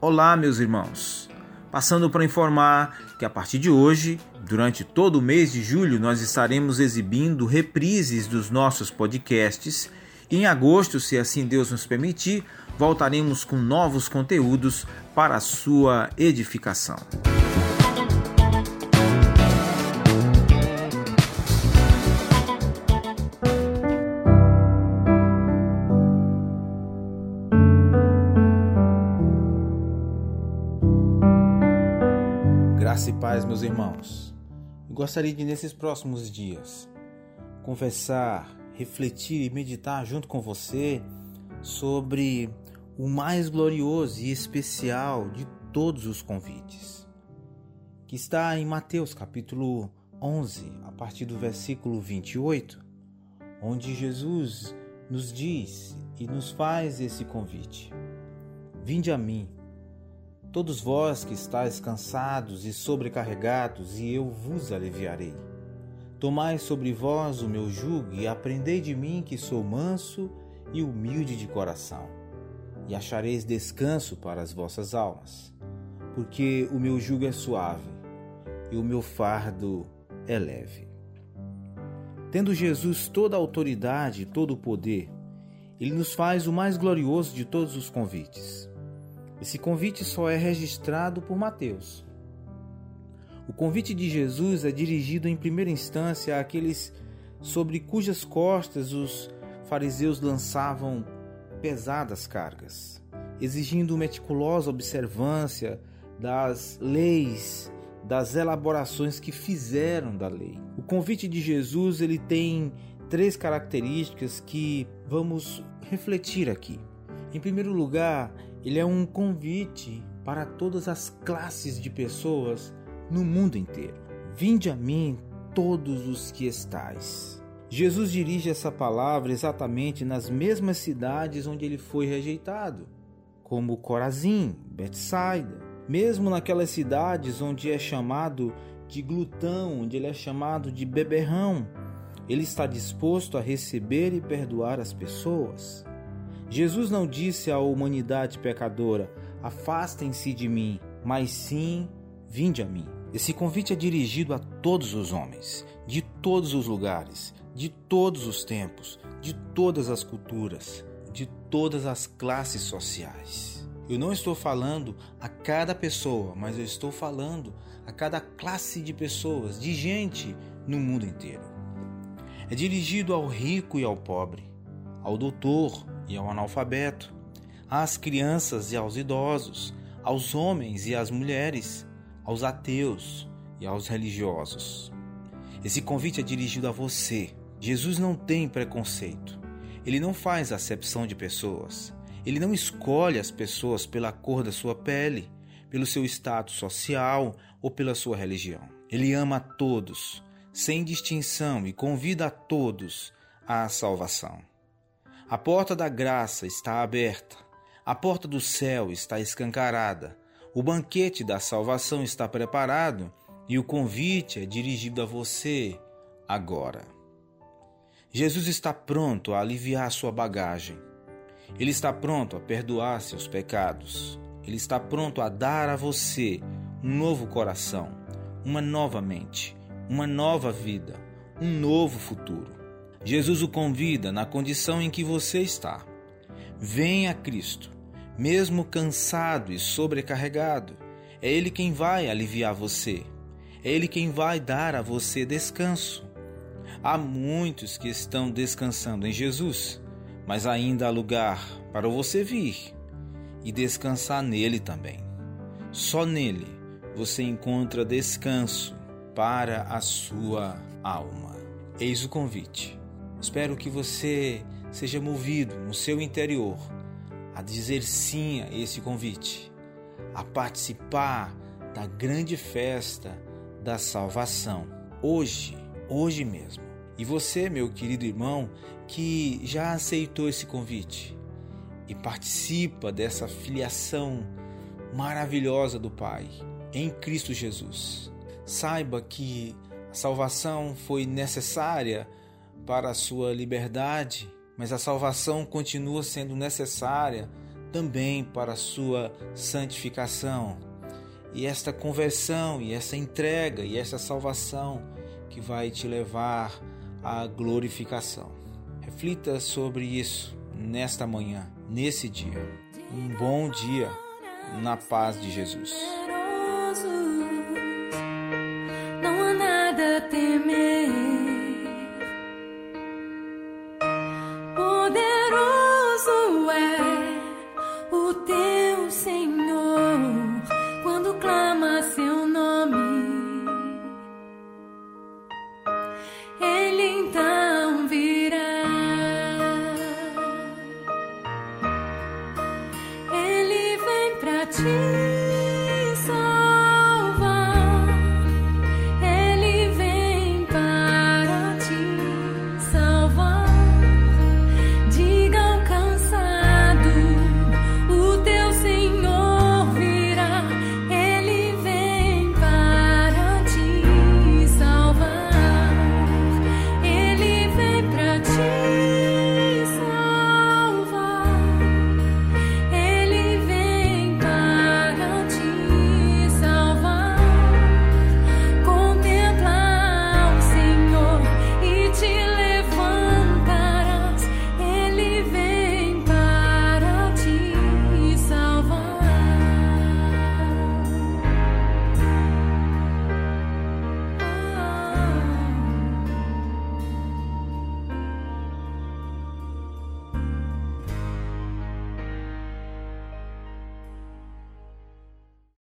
Olá, meus irmãos. Passando para informar que a partir de hoje, durante todo o mês de julho, nós estaremos exibindo reprises dos nossos podcasts. E em agosto, se assim Deus nos permitir, voltaremos com novos conteúdos para a sua edificação. Graça e paz, meus irmãos. Gostaria de, nesses próximos dias, conversar, refletir e meditar junto com você sobre o mais glorioso e especial de todos os convites, que está em Mateus capítulo 11, a partir do versículo 28, onde Jesus nos diz e nos faz esse convite: Vinde a mim Todos vós que estáis cansados e sobrecarregados, e eu vos aliviarei. Tomai sobre vós o meu jugo e aprendei de mim que sou manso e humilde de coração, e achareis descanso para as vossas almas, porque o meu jugo é suave e o meu fardo é leve. Tendo Jesus toda a autoridade e todo o poder, ele nos faz o mais glorioso de todos os convites esse convite só é registrado por Mateus. O convite de Jesus é dirigido em primeira instância àqueles sobre cujas costas os fariseus lançavam pesadas cargas, exigindo meticulosa observância das leis, das elaborações que fizeram da lei. O convite de Jesus ele tem três características que vamos refletir aqui. Em primeiro lugar, ele é um convite para todas as classes de pessoas no mundo inteiro. Vinde a mim, todos os que estais. Jesus dirige essa palavra exatamente nas mesmas cidades onde ele foi rejeitado, como Corazim, Betsaida, mesmo naquelas cidades onde é chamado de glutão, onde ele é chamado de beberrão, ele está disposto a receber e perdoar as pessoas. Jesus não disse à humanidade pecadora: afastem-se de mim, mas sim, vinde a mim. Esse convite é dirigido a todos os homens, de todos os lugares, de todos os tempos, de todas as culturas, de todas as classes sociais. Eu não estou falando a cada pessoa, mas eu estou falando a cada classe de pessoas, de gente no mundo inteiro. É dirigido ao rico e ao pobre, ao doutor, e ao analfabeto, às crianças e aos idosos, aos homens e às mulheres, aos ateus e aos religiosos. Esse convite é dirigido a você. Jesus não tem preconceito. Ele não faz acepção de pessoas. Ele não escolhe as pessoas pela cor da sua pele, pelo seu status social ou pela sua religião. Ele ama a todos, sem distinção, e convida a todos à salvação. A porta da graça está aberta, a porta do céu está escancarada, o banquete da salvação está preparado e o convite é dirigido a você agora. Jesus está pronto a aliviar sua bagagem. Ele está pronto a perdoar seus pecados. Ele está pronto a dar a você um novo coração, uma nova mente, uma nova vida, um novo futuro. Jesus o convida na condição em que você está. Venha a Cristo, mesmo cansado e sobrecarregado. É Ele quem vai aliviar você. É Ele quem vai dar a você descanso. Há muitos que estão descansando em Jesus, mas ainda há lugar para você vir e descansar nele também. Só nele você encontra descanso para a sua alma. Eis o convite. Espero que você seja movido no seu interior a dizer sim a esse convite, a participar da grande festa da salvação, hoje, hoje mesmo. E você, meu querido irmão, que já aceitou esse convite e participa dessa filiação maravilhosa do Pai em Cristo Jesus, saiba que a salvação foi necessária para a sua liberdade, mas a salvação continua sendo necessária também para a sua santificação. E esta conversão, e essa entrega, e essa salvação que vai te levar à glorificação. Reflita sobre isso nesta manhã, nesse dia. Um bom dia na paz de Jesus. Não há nada temer. 情。